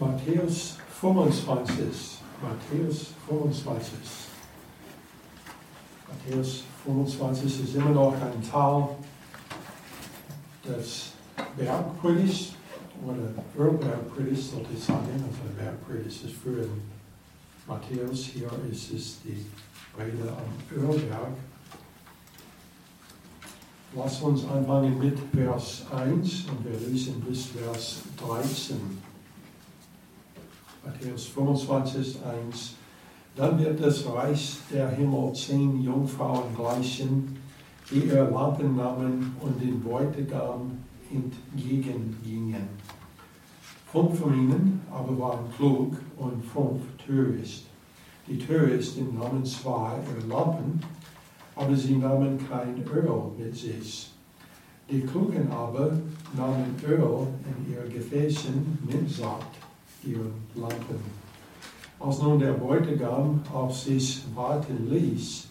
Matthäus 25. Matthäus 25. Matthäus 25 ist immer noch ein Teil des Bergpredigt oder Ölbergpredigt sollte ich sagen. Also Bergpredigt ist für den Matthäus. Hier ist es die Rede am Ölberg. Lass uns anfangen mit Vers 1 und wir lesen bis Vers 13. Matthäus 25, 1. Dann wird das Reich der Himmel zehn Jungfrauen gleichen, die ihr Lampen nahmen und den Bräutigam entgegengingen. Fünf von ihnen aber waren klug und fünf töricht. Die Törichten nahmen zwar ihre Lampen, aber sie nahmen kein Öl mit sich. Die Klugen aber nahmen Öl in ihre Gefäßen mit Saat ihren Lampen. Als nun der Bräutigam auf sich warten ließ,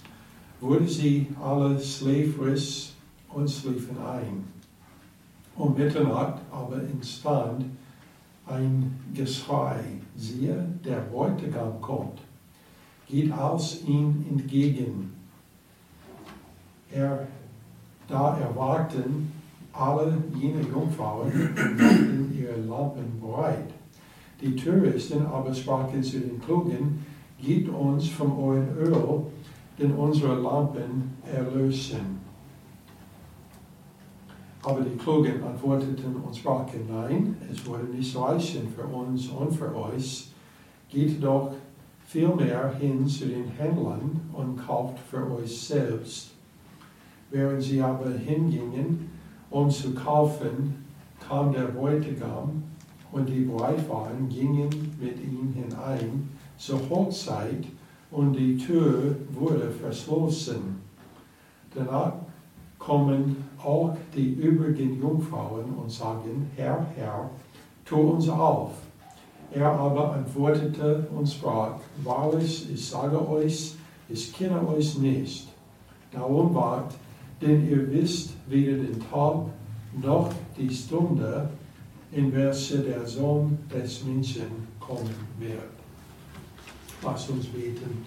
wurde sie alle schläfrig und schliefen ein. Um Mitternacht aber entstand ein Geschrei, siehe, der Bräutigam kommt, geht aus ihm entgegen. Er, da erwarten alle jene Jungfrauen ihre Lampen bereit. Die Touristen aber sprachen zu den Klugen, gebt uns von eurem Öl, denn unsere Lampen erlösen. Aber die Klugen antworteten und sprachen, nein, es wurde nicht reichen für uns und für euch. Geht doch vielmehr hin zu den Händlern und kauft für euch selbst. Während sie aber hingingen, um zu kaufen, kam der Bräutigam und die bereit waren, gingen mit ihm hinein zur Hochzeit und die Tür wurde verschlossen. Danach kommen auch die übrigen Jungfrauen und sagen, Herr, Herr, tu uns auf. Er aber antwortete und sprach, wahrlich, ich sage euch, ich kenne euch nicht. Darum wart, denn ihr wisst weder den Tag noch die Stunde, in welche der Sohn des Menschen kommen wird. Lass uns beten.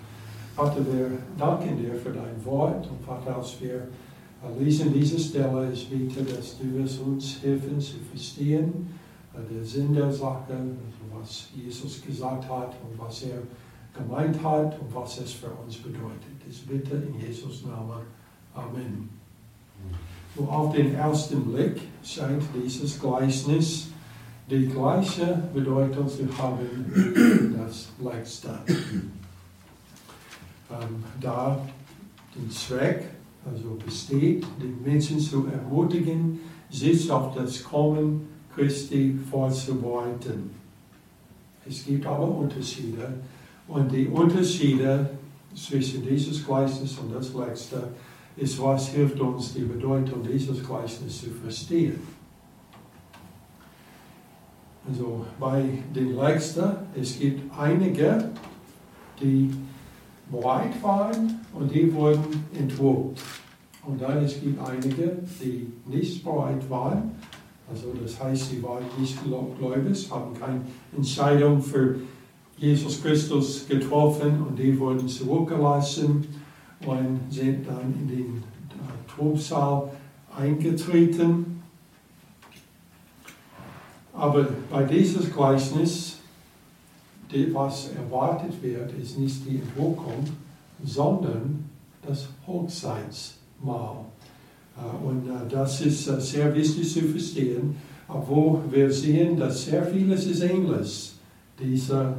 Vater, wir danken dir für dein Wort und Vater, als wir lesen diese Stelle, ich bitte, dass du es uns helfen zu verstehen, der Sinn der Sache, also was Jesus gesagt hat und was er gemeint hat und was es für uns bedeutet. Ich bitte in Jesus Namen. Amen. So auf den ersten Blick scheint dieses Gleichnis die gleiche Bedeutung zu haben wie das letzte. Ähm, da den Zweck also besteht, die Menschen zu ermutigen, sich auf das Kommen Christi vorzubereiten. Es gibt aber Unterschiede und die Unterschiede zwischen dieses Gleichnis und das letzte ist, was hilft uns, die Bedeutung dieses Gleichnisses zu verstehen. Also bei den Letzten, es gibt einige, die bereit waren und die wurden entwurgt. Und dann es gibt einige, die nicht bereit waren. Also das heißt, sie waren nicht gläubig, haben keine Entscheidung für Jesus Christus getroffen und die wurden zurückgelassen und sind dann in den äh, Tobsaal eingetreten. Aber bei dieses Gleichnis, was erwartet wird, ist nicht die Entwicklung, sondern das Hochzeitsmahl. Äh, und äh, das ist äh, sehr wichtig zu verstehen, obwohl wir sehen, dass sehr vieles ist ähnlich. Diese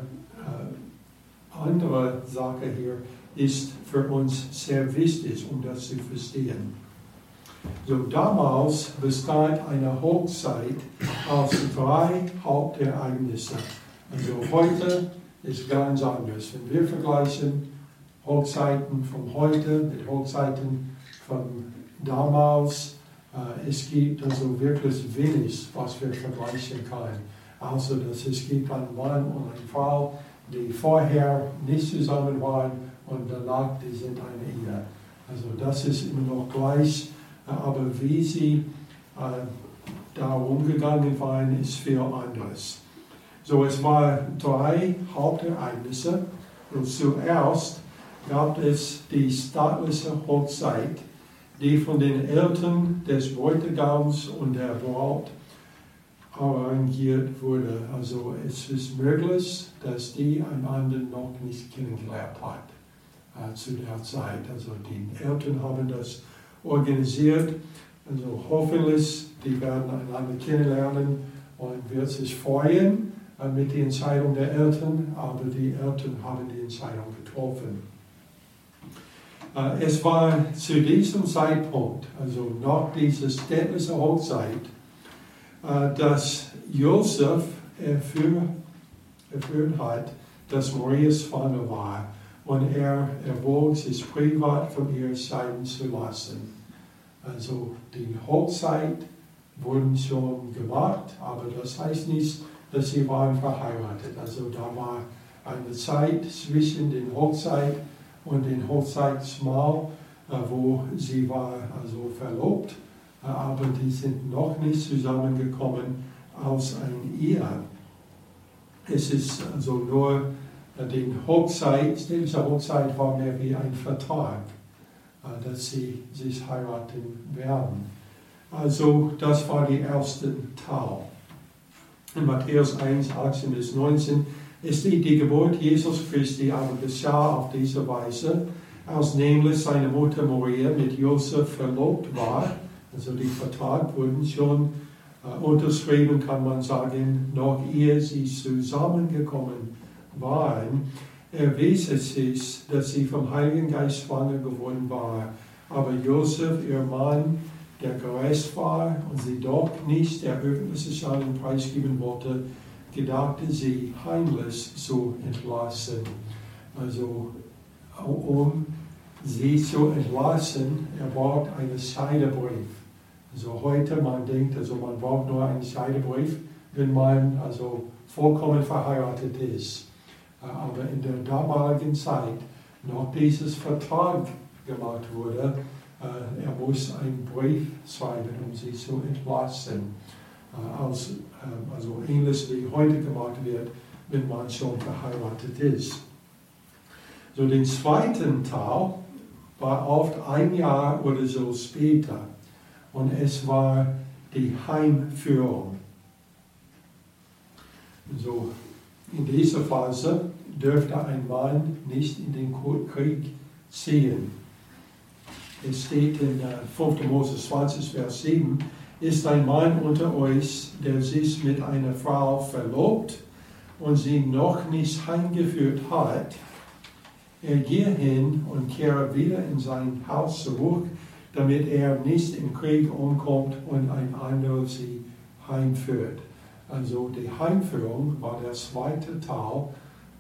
andere Sache hier ist für uns sehr wichtig, um das zu verstehen. So damals bestand eine Hochzeit aus drei Hauptereignisse. Also heute ist ganz anders. Wenn wir vergleichen Hochzeiten von heute mit Hochzeiten von damals, äh, es gibt also wirklich wenig, was wir vergleichen können. Also, dass es gibt einen Mann und eine Frau, die vorher nicht zusammen waren und danach, die sind eine Ehe. Also das ist immer noch gleich aber wie sie äh, da umgegangen waren, ist viel anders. So, es waren drei Hauptereignisse. Und zuerst gab es die staatliche Hochzeit, die von den Eltern des Bräutigams und der Braut arrangiert wurde. Also es ist möglich, dass die einander noch nicht kennengelernt hat äh, zu der Zeit. Also die Eltern haben das organisiert. Also hoffentlich, die werden einander kennenlernen und wird sich freuen äh, mit der Entscheidung der Eltern, aber die Eltern haben die Entscheidung getroffen. Äh, es war zu diesem Zeitpunkt, also nach dieser städtlichen Hochzeit, äh, dass Josef erfüllt hat, dass Maria schwanger war und er erwog, sich privat von ihr scheiden zu lassen. Also die Hochzeit wurde schon gemacht, aber das heißt nicht, dass sie waren verheiratet. Also da war eine Zeit zwischen den Hochzeit und den Hochzeitsmahl, äh, wo sie war also verlobt, äh, aber die sind noch nicht zusammengekommen aus einer Ehe. Es ist also nur äh, die Hochzeit, diese Hochzeit war mehr wie ein Vertrag, dass sie sich heiraten werden. Also das war der erste Teil in Matthäus 1, 18 bis 19, ist die, die Geburt Jesus Christi aber geschah auf diese Weise, als nämlich seine Mutter Maria mit Josef verlobt war. Also die Vertrag wurden schon äh, unterschrieben, kann man sagen, noch ehe sie zusammengekommen waren. Erwies es sich, dass sie vom Heiligen Geist schwanger geworden war. Aber Josef, ihr Mann, der gereist war und sie doch nicht der öffentlichen Schein preisgeben wollte, gedachte sie heimlich zu entlassen. Also um sie zu entlassen, er braucht einen Scheidebrief. Also heute man denkt, also man braucht nur einen Scheidebrief, wenn man also vollkommen verheiratet ist. Aber in der damaligen Zeit, noch dieses Vertrag gemacht wurde, er muss einen Brief schreiben, um sie zu entlassen. Äh, als, ähm, also ähnlich wie heute gemacht wird, wenn man schon verheiratet ist. So den zweiten Teil war oft ein Jahr oder so später und es war die Heimführung. So in dieser Phase dürfte ein Mann nicht in den Krieg ziehen es steht in 5. Äh, Mose 20, Vers 7, ist ein Mann unter euch, der sich mit einer Frau verlobt und sie noch nicht heimgeführt hat, er gehe hin und kehre wieder in sein Haus zurück, damit er nicht im Krieg umkommt und ein anderer sie heimführt. Also die Heimführung war der zweite Teil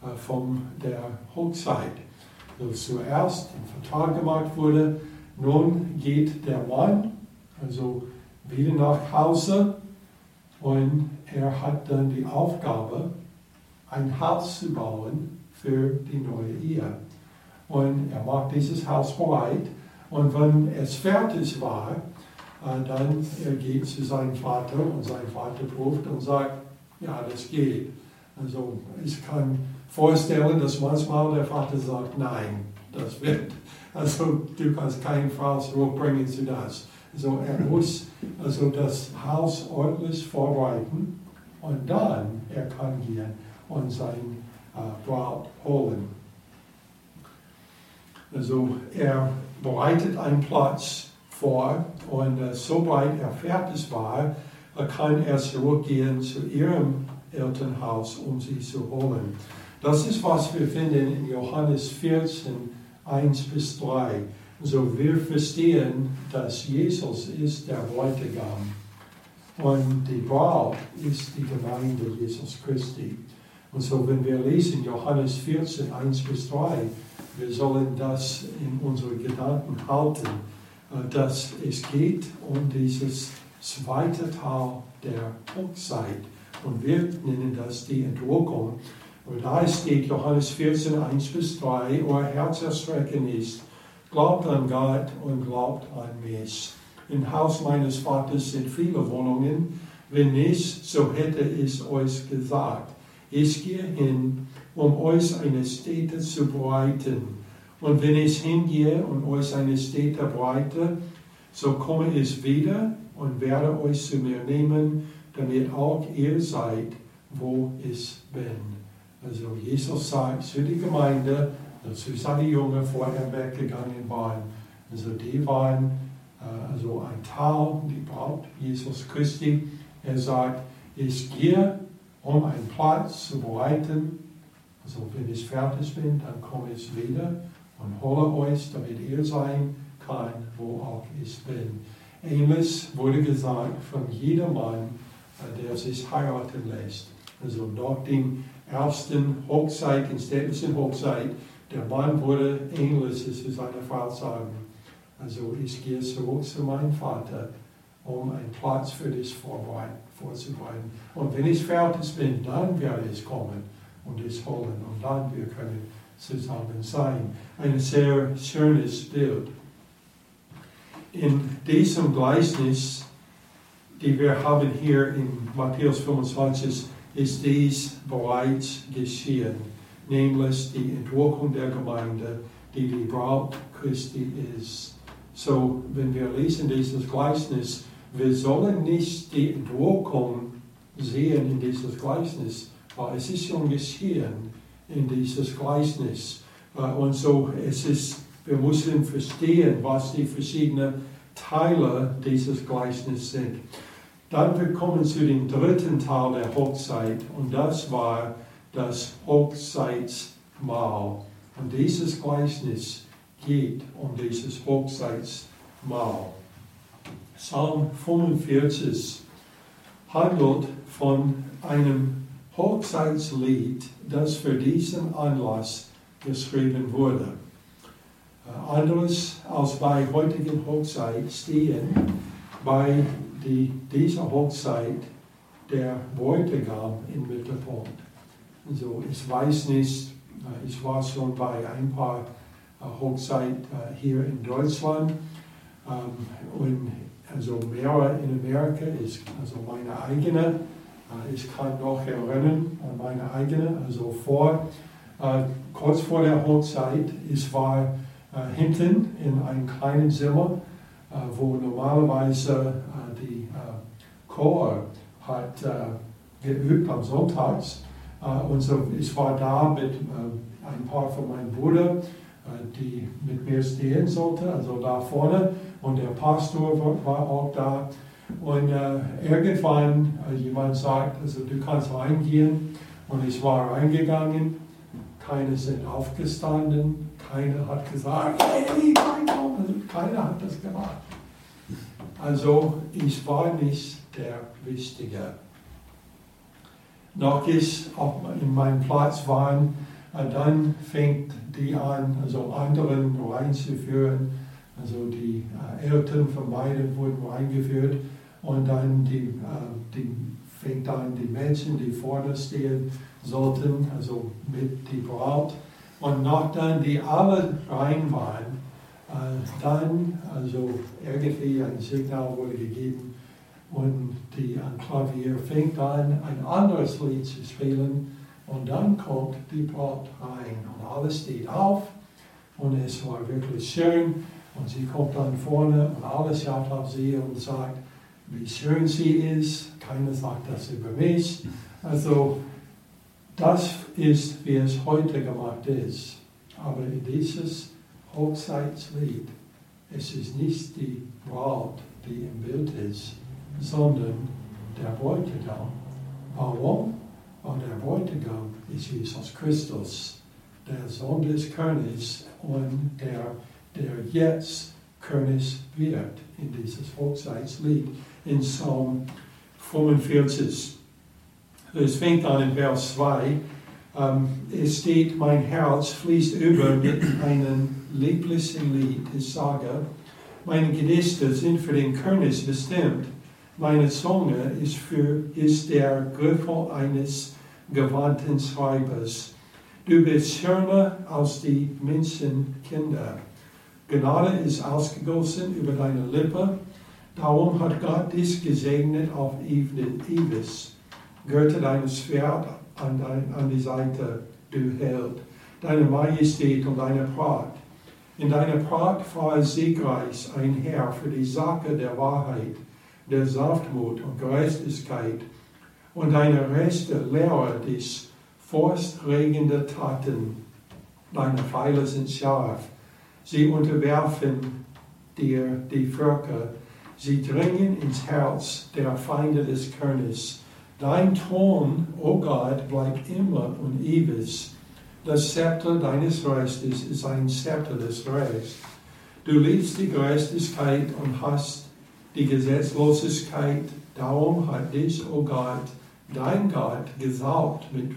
äh, von der Hochzeit. Also zuerst ein Vertrag gemacht wurde, nun geht der Mann also wieder nach Hause und er hat dann die Aufgabe, ein Haus zu bauen für die neue Ehe. Und er macht dieses Haus bereit und wenn es fertig war, äh, dann er geht zu seinem Vater und sein Vater prüft und sagt, ja, das geht. Also ich kann vorstellen, dass manchmal der Vater sagt, nein, das wird also du kannst keine Frau zurückbringen zu das. Also er muss also das Haus ordentlich vorbereiten und dann er kann gehen und sein äh, Braut holen. Also er bereitet einen Platz vor und äh, sobald er fertig war, äh, kann er zurückgehen zu ihrem Elternhaus, um sie zu holen. Das ist, was wir finden in Johannes 14, 1 bis 3. So wir verstehen, dass Jesus ist der Bräutigam und die Braut ist die Gemeinde Jesus Christi. Und so wenn wir lesen Johannes 14, 1 bis 3, wir sollen das in unsere Gedanken halten, äh, dass es geht um dieses zweite Teil der Hochzeit. Und wir nennen das die Entrückung. Und da steht Johannes 14, 1 bis 3, euer Herz erschrecken ist. Glaubt an Gott und glaubt an mich. Im Haus meines Vaters sind viele Wohnungen. Wenn nicht, so hätte ich euch gesagt. ich gehe hin, um euch eine Stätte zu bereiten. Und wenn ich hingehe und euch eine Stätte bereite, so komme ich wieder und werde euch zu mir nehmen, damit auch ihr seid, wo ich bin. Also Jesus sagt zu der Gemeinde, zu seinen Jungen vorher weggegangen waren, also die waren äh, also ein Teil, die Braut Jesus Christi. Er sagt, ich gehe, um einen Platz zu bereiten. Also wenn ich fertig bin, dann komme ich wieder und hole euch, damit ihr sein kann, wo auch ich bin. Ähnlich wurde gesagt von jedem Mann, äh, der sich heiraten lässt. Also nach dem ersten Hochzeit, in städtischen Hochzeit, der Mann wurde Ähnliches zu seiner Frau sagen. Also ich gehe zurück zu meinem Vater, um einen Platz für dich vorzubereiten. Und wenn ich fertig bin, dann werde ich kommen und dich holen. Und dann wir können zusammen sein. Ein sehr schönes Bild. In diesem Gleichnis, die wir haben hier in Matthäus 25, ist dies bereits geschehen, nämlich die Entwicklung der Gemeinde, die die Braut Christi ist. So, wenn wir lesen dieses Gleichnis, wir sollen nicht die Entwicklung sehen in dieses Gleichnis, weil es ist schon geschehen in dieses Gleichnis. Äh, und so, es ist, wir müssen verstehen, was die verschiedenen Teile dieses Gleichnisses sind. Dann wir kommen zu dem dritten Teil der Hochzeit und das war das Hochzeitsmahl. Und dieses Gleichnis geht um dieses Hochzeitsmahl. Psalm 45 handelt von einem Hochzeitslied, das für diesen Anlass geschrieben wurde. Äh, anderes als bei heutigen Hochzeit stehen bei die, dieser Hochzeit der Bräutigam im Mittelpunkt. Also ich weiß nicht, äh, ich war schon bei ein paar äh, Hochzeiten äh, hier in Deutschland ähm, und also mehrere in Amerika ist also meine eigene. Ich kann noch erinnern an meine eigene, also vor, kurz vor der Hochzeit, ich war hinten in einem kleinen Zimmer, wo normalerweise Chor hat geübt am Sonntags. und so, ich war da mit ein paar von meinen Brüdern, die mit mir stehen sollten, also da vorne. Und der Pastor war auch da. Und äh, irgendwann äh, jemand sagt, also du kannst reingehen. Und ich war reingegangen. Keine sind aufgestanden. Keiner hat gesagt, hey, also keiner hat das gemacht. Also ich war nicht der Wichtige. Noch ich auf in meinem Platz war, dann fängt die an, also anderen reinzuführen. Also die äh, Eltern von beiden wurden reingeführt und dann die, äh, die fängt an die Menschen, die vorne stehen sollten, also mit die Braut. Und nachdem die alle rein waren, äh, dann, also irgendwie ein Signal wurde gegeben und die ein Klavier fängt an, ein anderes Lied zu spielen und dann kommt die Braut rein und alles steht auf und es war wirklich schön und sie kommt dann vorne und alles schaut auf sie und sagt, wie schön sie ist. Keiner sagt das über mich. Also das ist, wie es heute gemacht ist. Aber dieses Hochzeitslied. Es ist nicht die Braut, die im Bild ist, sondern der Bräutigam. Warum? Weil der Bräutigam ist Jesus Christus, der Sohn des Königs und der, der jetzt König wird in dieses Hochzeitslied in Psalm 45. Es fängt an in Vers 2. Ähm, es steht, mein Herz fließt über mit einem lieblichen Lied. Ich sage, meine Gedichte sind für den König bestimmt. Meine Zunge ist, für, ist der Griffel eines gewandten Schreibers. Du bist schöner als die Menschenkinder. Gnade ist ausgegossen über deine Lippe. Darum hat Gott dich gesegnet auf Eves. Gürte dein Schwert an, dein, an die Seite, du Held, deine Majestät und deine Pracht. In deiner Pracht fahre siegreich einher für die Sache der Wahrheit, der Sanftmut und Gerechtigkeit. Und deine Reste lehre dich forstregende Taten. Deine Pfeile sind scharf. Sie unterwerfen dir die Völker. Sie dringen ins Herz der Feinde des Königs. Dein Thron, o oh Gott, bleibt immer und ewig. Das Zepter deines Reiches ist ein Zepter des Reichs. Du liebst die Gerechtigkeit und hast die Gesetzlosigkeit. Darum hat dich, o oh Gott, dein Gott, gesaugt mit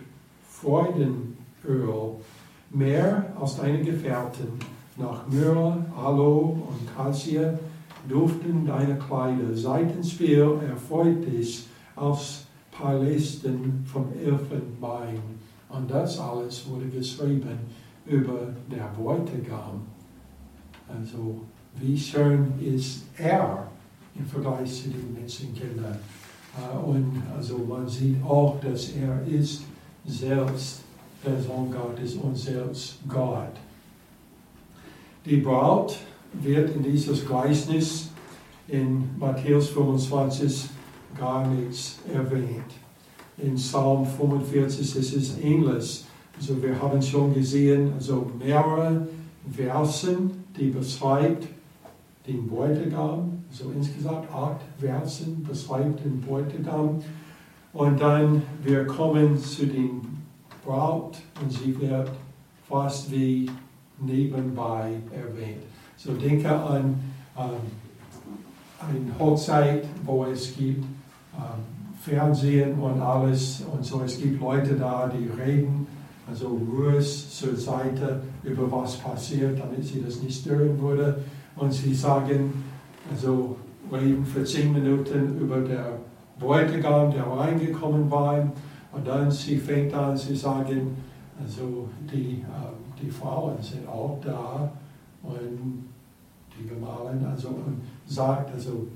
Freudenöl, mehr als deine Gefährten. Nach Myrrhe, Aloe und Cassia duften deine Kleider. Seitenspiel erfreut dich als Palästen vom Elfenbein. Und das alles wurde geschrieben über der Bräutigam. Also, wie schön ist er im Vergleich zu den Menschenkindern. Äh, und also man sieht auch, dass er ist selbst der Sohn Gottes und selbst Gott. Die Braut wird in dieses Gleichnis in Matthäus 25 gar nichts erwähnt. In Psalm 45 ist es ähnlich. Also wir haben schon gesehen, also mehrere Versen, die beschreibt den Bräutigam, so insgesamt acht Versen beschreibt den Bräutigam. Und dann wir kommen zu den Braut und sie wird fast wie nebenbei erwähnt. So denke an ähm, eine Hochzeit, wo es gibt ähm, Fernsehen und alles und so. Es gibt Leute da, die reden, also ruhig zur Seite über was passiert, damit sie das nicht stören würde. Und sie sagen, also reden für zehn Minuten über der Bräutigam, der reingekommen war. Und dann sie fängt an, sie sagen, also die, äh, die Frauen sind auch da und die Gemahlin, also und sagt, also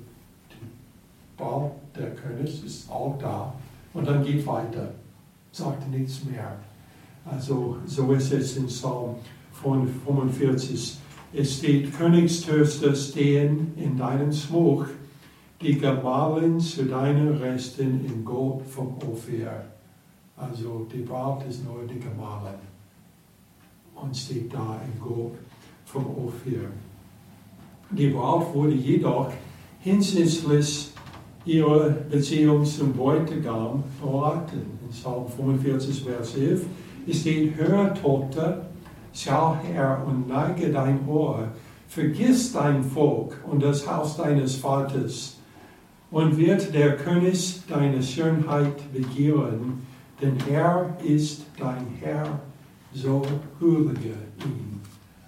Bau der König ist auch da und dann geht weiter, sagt nichts mehr. Also so ist es in Psalm 45. Es steht, Königstöchter stehen in deinem Smoch, die Gemahlin zu deinen Resten in Gold vom Ophir. Also die Braut ist nur die Gemahlin und steht da in Gold vom Ophir. Die Braut wurde jedoch hinsichtlich ihre Beziehung zum Bräutigam verraten. In Psalm 45, Vers 11 steht, hör Tochter, schau her und neige dein Ohr, vergiss dein Volk und das Haus deines Vaters, und wird der König deine Schönheit begehren, denn er ist dein Herr, so huldige ihn.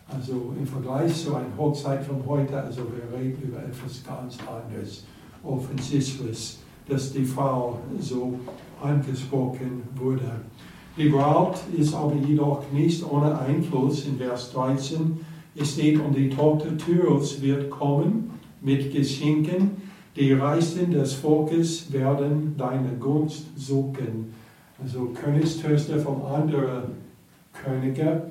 Also im Vergleich zu einer Hochzeit von heute, also wir reden über etwas ganz anderes offensichtlich, dass die Frau so angesprochen wurde. Die Braut ist aber jedoch nicht ohne Einfluss. In Vers 13 es steht, und die Tochter Tyros wird kommen mit Geschenken. Die Reichsten des Volkes werden deine Gunst suchen. Also Königstöchter von anderen Königen äh,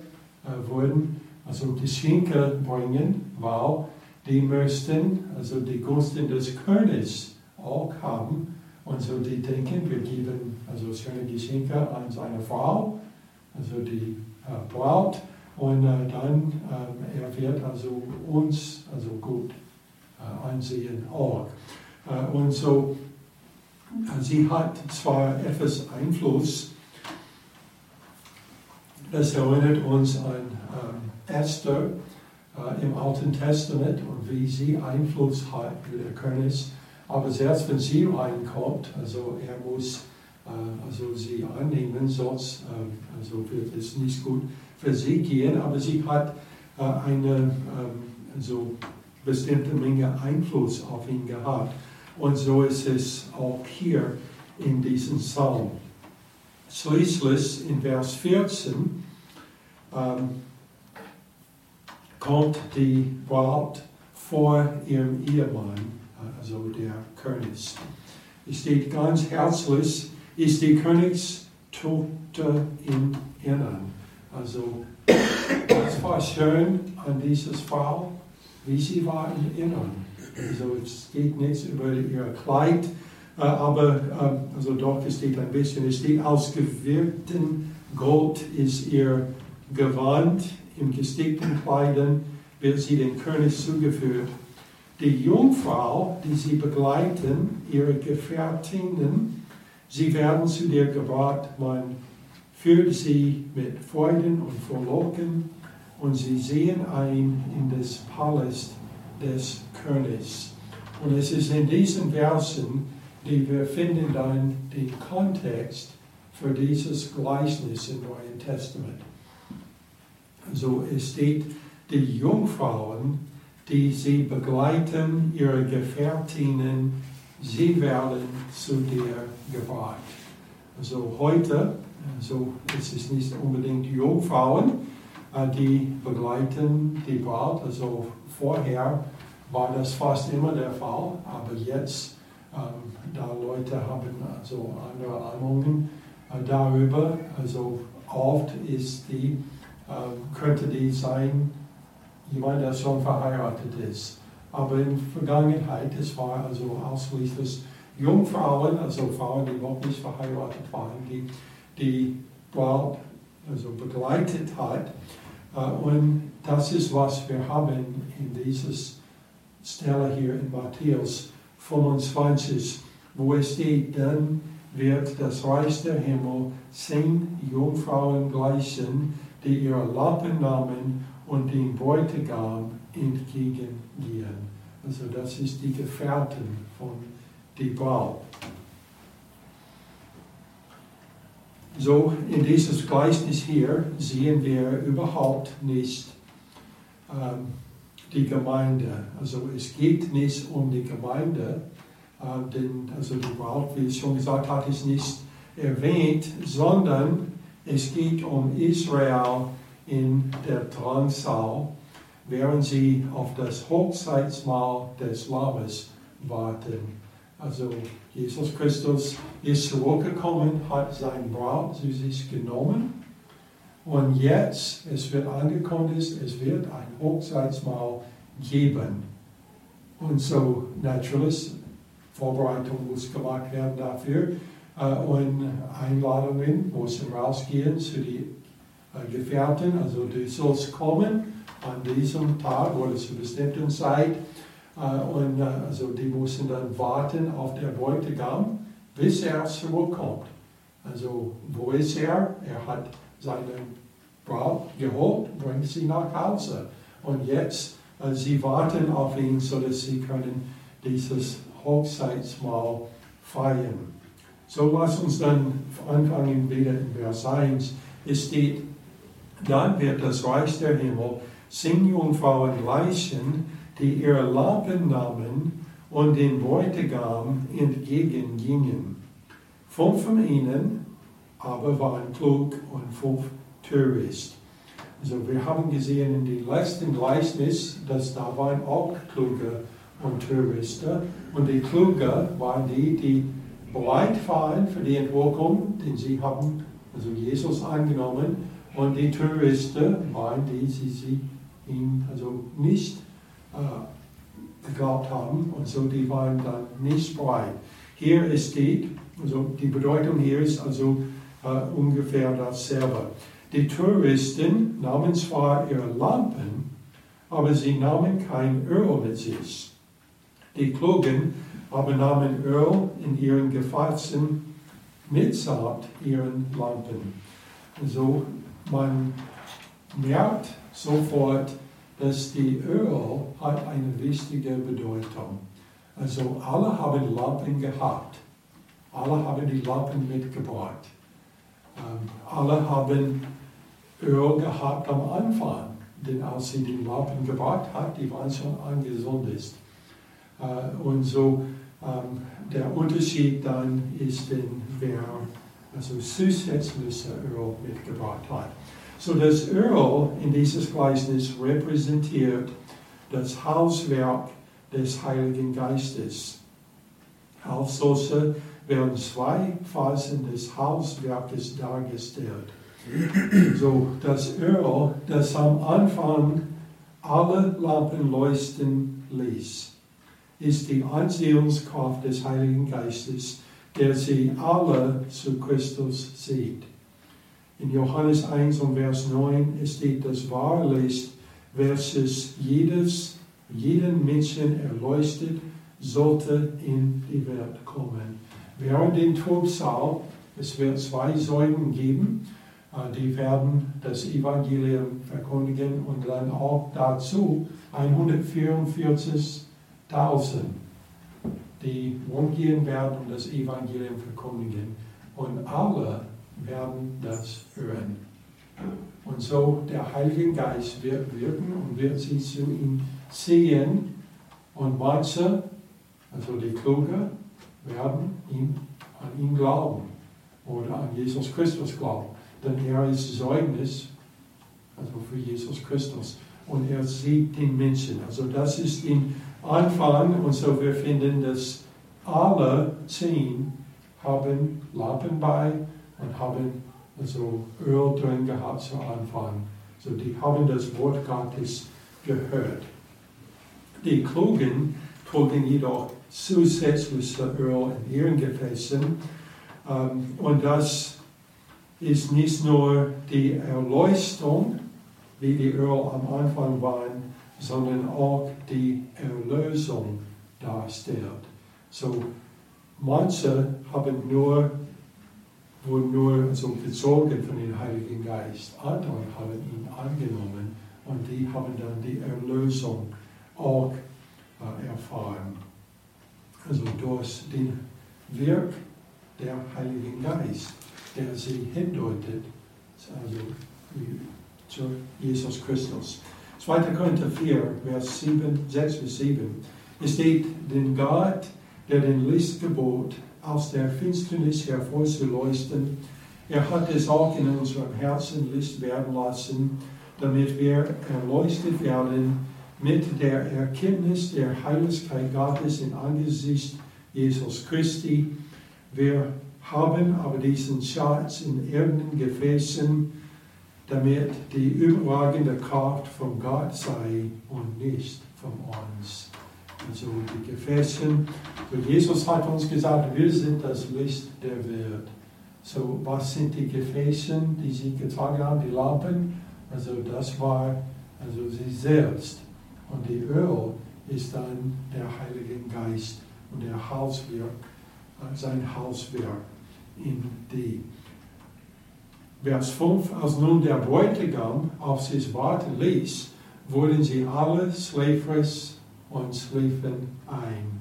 wurden also Geschenke bringen, weil die müssten also die Gunsten des Königs auch haben. Und so die denken, wir geben also schöne Geschenke an seine Frau, also die äh, Braut, und äh, dann äh, er wird also uns also gut äh, ansehen auch. Äh, und so, äh, sie hat zwar etwas Einfluss, das erinnert uns an ähm, Esther, äh, im Alten Testament und wie sie Einfluss hat für den König. Aber selbst wenn sie reinkommt, also er muss äh, also sie annehmen, sonst äh, also wird es nicht gut für sie gehen. Aber sie hat äh, eine ähm, so bestimmte Menge Einfluss auf ihn gehabt. Und so ist es auch hier in diesem Psalm. Schließlich in Vers 14 ähm, kommt die Braut vor ihrem Ehemann, also der König. Es steht ganz herzlich, ist die Königstochter Tote im Innern. Also, das war schön an dieses Frau, wie sie war im Innern. Also, es geht nicht über ihr Kleid, aber also doch, es steht ein bisschen, es steht ausgewirkten Gold ist ihr Gewand, im gestickten Kleidern wird sie den König zugeführt. Die Jungfrau, die sie begleiten, ihre Gefährtinnen, sie werden zu dir gebracht, man führt sie mit Freuden und Frohlocken und sie sehen ein in das Palast des Königs. Und es ist in diesen Versen, die wir finden dann den Kontext für dieses Gleichnis im Neuen Testament. So es steht, die Jungfrauen, die sie begleiten, ihre Gefährtinnen, sie werden zu dir gebracht. Also heute, also es ist nicht unbedingt Jungfrauen, äh, die begleiten die Braut. Also vorher war das fast immer der Fall, aber jetzt, ähm, da Leute haben also andere Ahnungen äh, darüber, also oft ist die, äh, könnte die sein, jemand, der schon verheiratet ist. Aber in der Vergangenheit, es war also ausschließlich Jungfrauen, also Frauen, die noch nicht verheiratet waren, die die Braut also begleitet hat. Äh, und das ist, was wir haben in dieser Stelle hier in Matthäus 25, wo es steht, dann wird das Reich der Himmel zehn Jungfrauen gleichen, die ihre Lappen nahmen und den Bräutigam entgegengehen. Also das ist die Gefährten von die Braut. So in dieses Gleichnis hier sehen wir überhaupt nicht ähm, die Gemeinde. Also es geht nicht um die Gemeinde, äh, denn also die Braut, wie ich schon gesagt habe, ist nicht erwähnt, sondern es geht um Israel in der Drangsal, während sie auf das Hochzeitsmahl des Lammes warten. Also Jesus Christus ist zurückgekommen, hat sein Braut zu sich genommen und jetzt, es wird angekündigt, es wird ein Hochzeitsmahl geben. Und so natürlich, Vorbereitung muss gemacht werden dafür äh, und Einladungen müssen rausgehen zu den Gefährten. Also du sollst kommen an diesem Tag oder zu bestimmten Zeit äh, und also die müssen dann warten auf der Bräutigam, bis er zurückkommt. Also wo ist er? Er hat seine Braut geholt, bringt sie nach Hause. Und jetzt, sie warten auf ihn, sodass sie können dieses Hochzeitsmahl feiern. So lass uns dann anfangen wieder in Vers 1. Es steht, dann wird das Reich der Himmel zehn Jungfrauen gleichen, die ihre Lampen nahmen und den Bräutigam entgegengingen. Fünf von ihnen aber waren klug und fünf töricht. Also wir haben gesehen in den letzten Gleichnis, dass da waren auch kluge und Törichte. Und die Kluge waren die, die bereit waren für die Entwicklung, denn sie haben also Jesus angenommen. Und die Touristen waren die, die sie ihm also nicht äh, geglaubt haben. Und so die waren dann nicht bereit. Hier es steht, also die Bedeutung hier ist also äh, ungefähr dasselbe. Die Touristen nahmen zwar ihre Lampen, aber sie nahmen kein Öl mit sich. Die Klugen aber nahmen Öl in ihren Gefäßen mitsamt ihren Lampen. So man merkt sofort, dass die Öl hat eine wichtige Bedeutung. Also alle haben Lampen gehabt. Alle haben die Lampen mitgebracht. Ähm, alle haben Öl gehabt am Anfang. Denn als sie die Lampen gebracht hat, die waren schon angesondert. Äh, und so ähm, der Unterschied dann ist, wenn wer also zusätzliche Öl mitgebracht hat. So das Öl in dieses Gleichnis repräsentiert das Hauswerk des Heiligen Geistes. Auf solche, werden zwei Phasen des Hauswerkes dargestellt. So, das Öl, das am Anfang alle Lampen leuchten ließ, ist die Anziehungskraft des Heiligen Geistes, der sie alle zu Christus sieht. In Johannes 1 und Vers 9 steht das Wahrlich versus jedes, jeden Menschen erleuchtet, sollte in die Welt kommen. Während dem Trubsal, es wird zwei Säulen geben, äh, die werden das Evangelium verkündigen und dann auch dazu 144.000, die umgehen werden und das Evangelium verkündigen. Und alle werden das hören. Und so der Heilige Geist wird wirken und wird sie zu ihm ziehen. Und manche, also die Kluge, werden ihm, an ihn glauben oder an Jesus Christus glauben. Denn er ist Zeugnis, also für Jesus Christus. Und er sieht den Menschen. Also das ist den Anfang. Und so wir finden, dass alle zehn haben Lampen bei und haben also Öl drin gehabt zu Anfang. So die haben das Wort Gottes gehört. Die Klugen trugen jedoch zusätzliches Öl in ihren Gefäßen. Ähm, und das ist nicht nur die Erleuchtung, wie die Öl am Anfang waren, sondern auch die Erlösung darstellt. So, manche haben nur wurden nur so gezogen von dem Heiligen Geist. Andere haben ihn angenommen und die haben dann die Erlösung auch äh, erfahren. Also durch den Wirk der Heiligen Geist, der sie hindeutet, also zu Jesus Christus. 2. Korinther 4, Vers 7, 6 bis 7. Es steht, den Gott, der den Licht gebot, aus der Finsternis hervorzuleuchten. Er hat es auch in unserem Herzen Licht werden lassen, damit wir erleuchtet werden mit der Erkenntnis der Heiligkeit Gottes in Angesicht Jesus Christi. Wir haben aber diesen Schatz in irdenen Gefäßen, damit die überragende Kraft von Gott sei und nicht von uns also die Gefäße. Und Jesus hat uns gesagt, wir sind das Licht der Welt. So, was sind die Gefäße, die sie getragen haben, die Lampen? Also das war also sie selbst. Und die Öl ist dann der Heilige Geist und der Hauswerk, sein Hauswerk in die. Vers 5, als nun der Bräutigam auf sich warten ließ, wurden sie alle schläfrig und schliefen ein.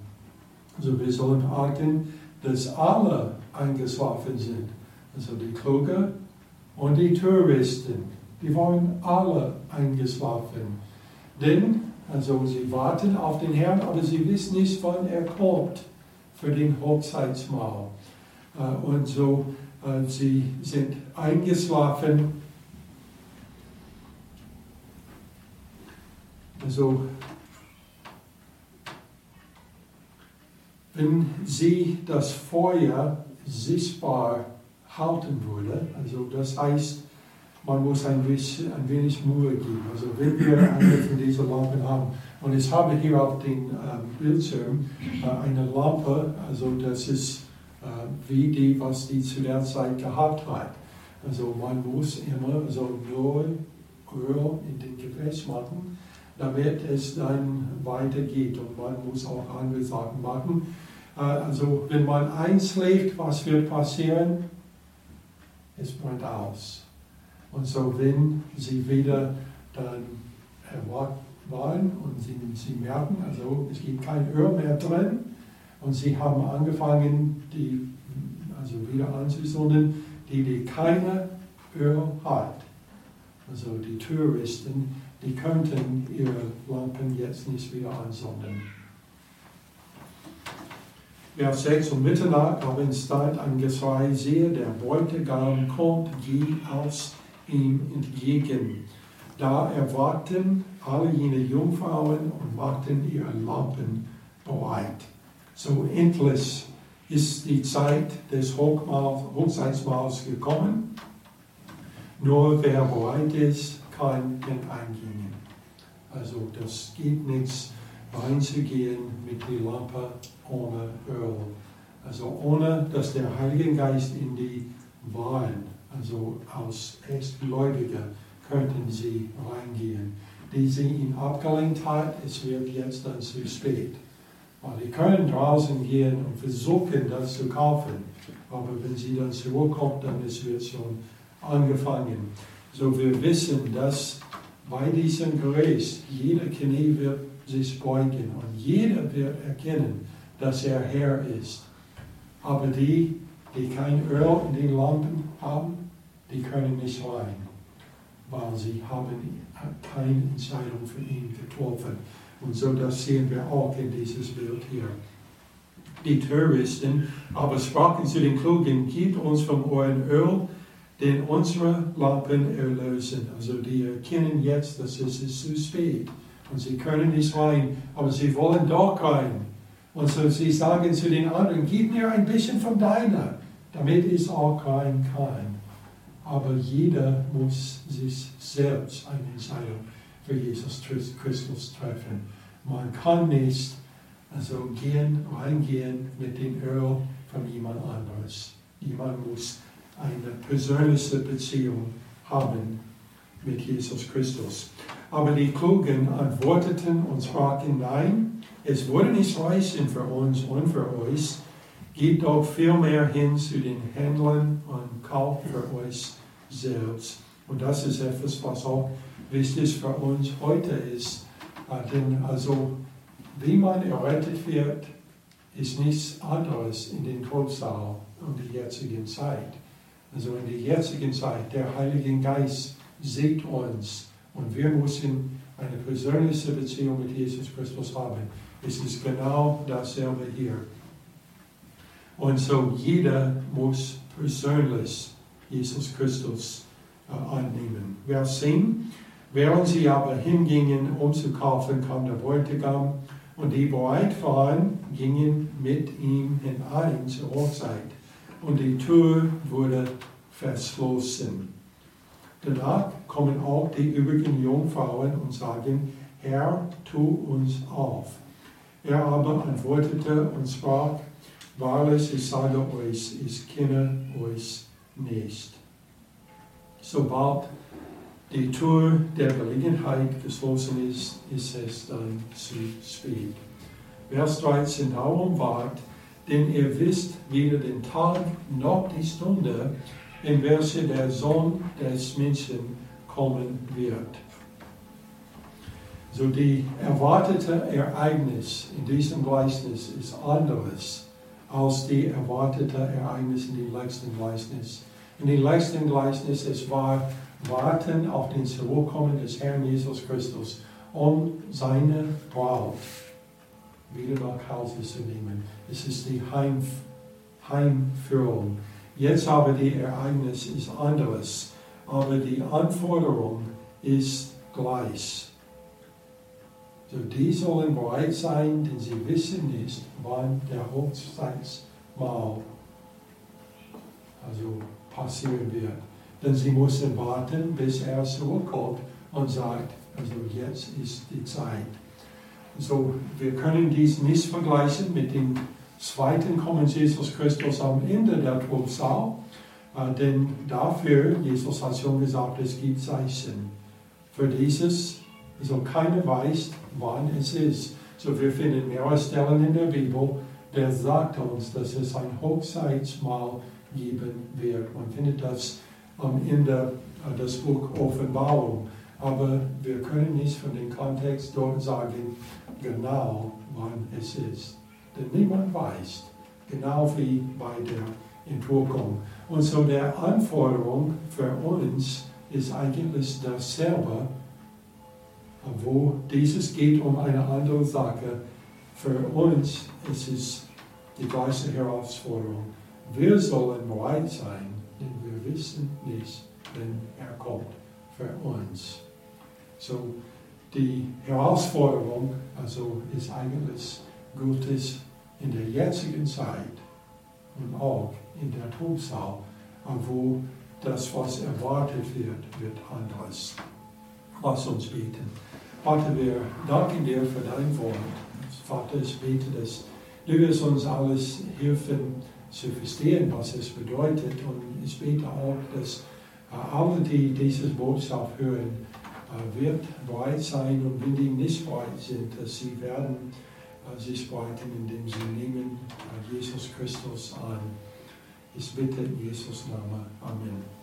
Also wir sollen achten, dass alle eingeschlafen sind. Also die Kluge und die Touristen, die waren alle eingeschlafen. Denn, also sie warten auf den Herrn, aber sie wissen nicht, wann er kommt für den Hochzeitsmahl. Äh, und so, sie sind eingeschlafen. Also wenn sie das Feuer sichtbar halten würde, also das heißt, man muss ein, bisschen, ein wenig Mühe geben. Also wenn wir eine von diesen Lampen haben, und ich habe hier auf dem ähm, Bildschirm äh, eine Lampe, also das ist wie die, was die zu der Zeit gehabt hat. Also man muss immer so nur Öl in den Gefäß machen, damit es dann weitergeht. Und man muss auch andere Sachen machen. Äh, also wenn man einschläft, was wird passieren? Es brennt aus. Und so wenn sie wieder dann erwacht waren und sie, sie merken, also es gibt kein Öl mehr drin und sie haben angefangen, die also wieder anzusondern, die, die keine Öl hat. Also die Touristen, die könnten ihre Lampen jetzt nicht wieder ansondern. Vers 6 um Mitternacht aber entstand ein Geschrei, der Bräutigam kommt, geh aus ihm entgegen. Da erwarten alle jene Jungfrauen und machten ihre Lampen bereit. So endlich ist die Zeit des Hochzeitsmahls gekommen. Nur wer bereit ist, kann hineingehen. Also das geht nichts, reinzugehen mit der Lampe ohne Öl. Also ohne, dass der Heilige Geist in die Wahlen, also als Erstgläubige, könnten sie reingehen. Die sie ihn abgelenkt hat, es wird jetzt dann zu spät. Weil die können draußen gehen und versuchen, das zu kaufen. Aber wenn sie dann zurückkommt, dann ist es schon angefangen. So wir wissen, dass bei diesem Gericht jeder Knie wird sich beugen und jeder wird erkennen, dass er Herr ist. Aber die, die kein Öl in den Lampen haben, die können nicht rein, weil sie haben keine Entscheidung für ihn getroffen. Und so das sehen wir auch in dieses Bild hier. Die Touristen aber sprachen zu den Klugen, gib uns von euren Öl, den unsere Lampen erlösen. Also die erkennen jetzt, dass es ist zu spät und sie können nicht rein, aber sie wollen doch rein. Und so sie sagen zu den anderen, gib mir ein bisschen von deiner, damit ich auch rein kann. Aber jeder muss sich selbst eine Entscheidung für Jesus Christus treffen. Man kann nicht also gehen, reingehen mit dem Öl von jemand anderes. Jemand muss eine persönliche Beziehung haben mit Jesus Christus. Aber die Klugen antworteten und sprachen, nein, es wurde nicht reichen für uns und für euch. Geht doch vielmehr hin zu den Händlern und kauft für euch selbst. Und das ist etwas, was auch wichtig für uns heute ist. Äh, denn also, wie man errettet wird, ist nichts anderes in den Todsaal und der jetzigen Zeit. Also in der jetzigen Zeit, der Heilige Geist sieht uns und wir müssen eine persönliche Beziehung mit Jesus Christus haben. Es ist genau dasselbe hier. Und so jeder muss persönlich Jesus Christus äh, annehmen. Vers 10. Während sie aber hingingen, um zu kaufen, kam der Bräutigam und die waren, gingen mit ihm hinein zur Hochzeit und die Tür wurde verschlossen. Danach kommen auch die übrigen Jungfrauen und sagen, Herr, tu uns auf. Er aber antwortete und sprach, Wahrlich, ich sage euch, ich kenne euch nicht. Sobald die Tür der Gelegenheit geschlossen ist, ist es dann zu spät. Vers 13, darum wart, denn ihr wisst weder den Tag noch die Stunde, in welche der Sohn des Menschen kommen wird. So die erwartete Ereignis in diesem Gleichnis ist anderes als die erwartete Ereignis in dem letzten Gleichnis. In dem letzten Gleichnis es war Warten auf den Zurückkommen des Herrn Jesus Christus, um seine Braut wieder nach Hause zu nehmen. Es ist die Heim, Heimführung. Jetzt aber die Ereignis ist anderes, aber die Anforderung ist gleich. So, die sollen bereit sein, denn sie wissen nicht, wann der Hochzeitsmahl also passieren wird. Denn sie müssen warten, bis er zurückkommt und sagt, also jetzt ist die Zeit. So, wir können dies nicht vergleichen mit dem zweiten Kommen Jesus Christus am Ende der Trubsal, äh, denn dafür, Jesus hat schon gesagt, es gibt Zeichen. Für dieses, also keiner weiß, wann es ist. So wir finden mehrere Stellen in der Bibel, der sagt uns, dass es ein Hochzeitsmahl geben wird. Man findet das am Ende äh, des Buch Offenbarung. Aber wir können nicht von dem Kontext dort sagen, genau wann es ist. Denn niemand weiß, genau wie bei der Entrückung. Und so der Anforderung für uns ist eigentlich dasselbe, wo dieses geht um eine andere Sache. Für uns ist es die gleiche Herausforderung. Wir sollen bereit sein, denn wir wissen nicht, wenn er kommt für uns. So, die Herausforderung also ist eigentlich Gutes in der jetzigen Zeit und auch in der Trubsal, wo das, was erwartet wird, wird anderes. Lass uns beten. Vater, wir danken dir für dein Wort. Vater, ich bete, dass du wirst uns alles helfen zu verstehen, was es bedeutet. Und ich bete auch, dass äh, alle, die diese Botschaft hören, äh, wird bereit sein und wenn die nicht bereit sind, dass sie werden äh, sich bereiten, indem sie nehmen Jesus Christus an. Ich bitte in Jesus Namen. Amen.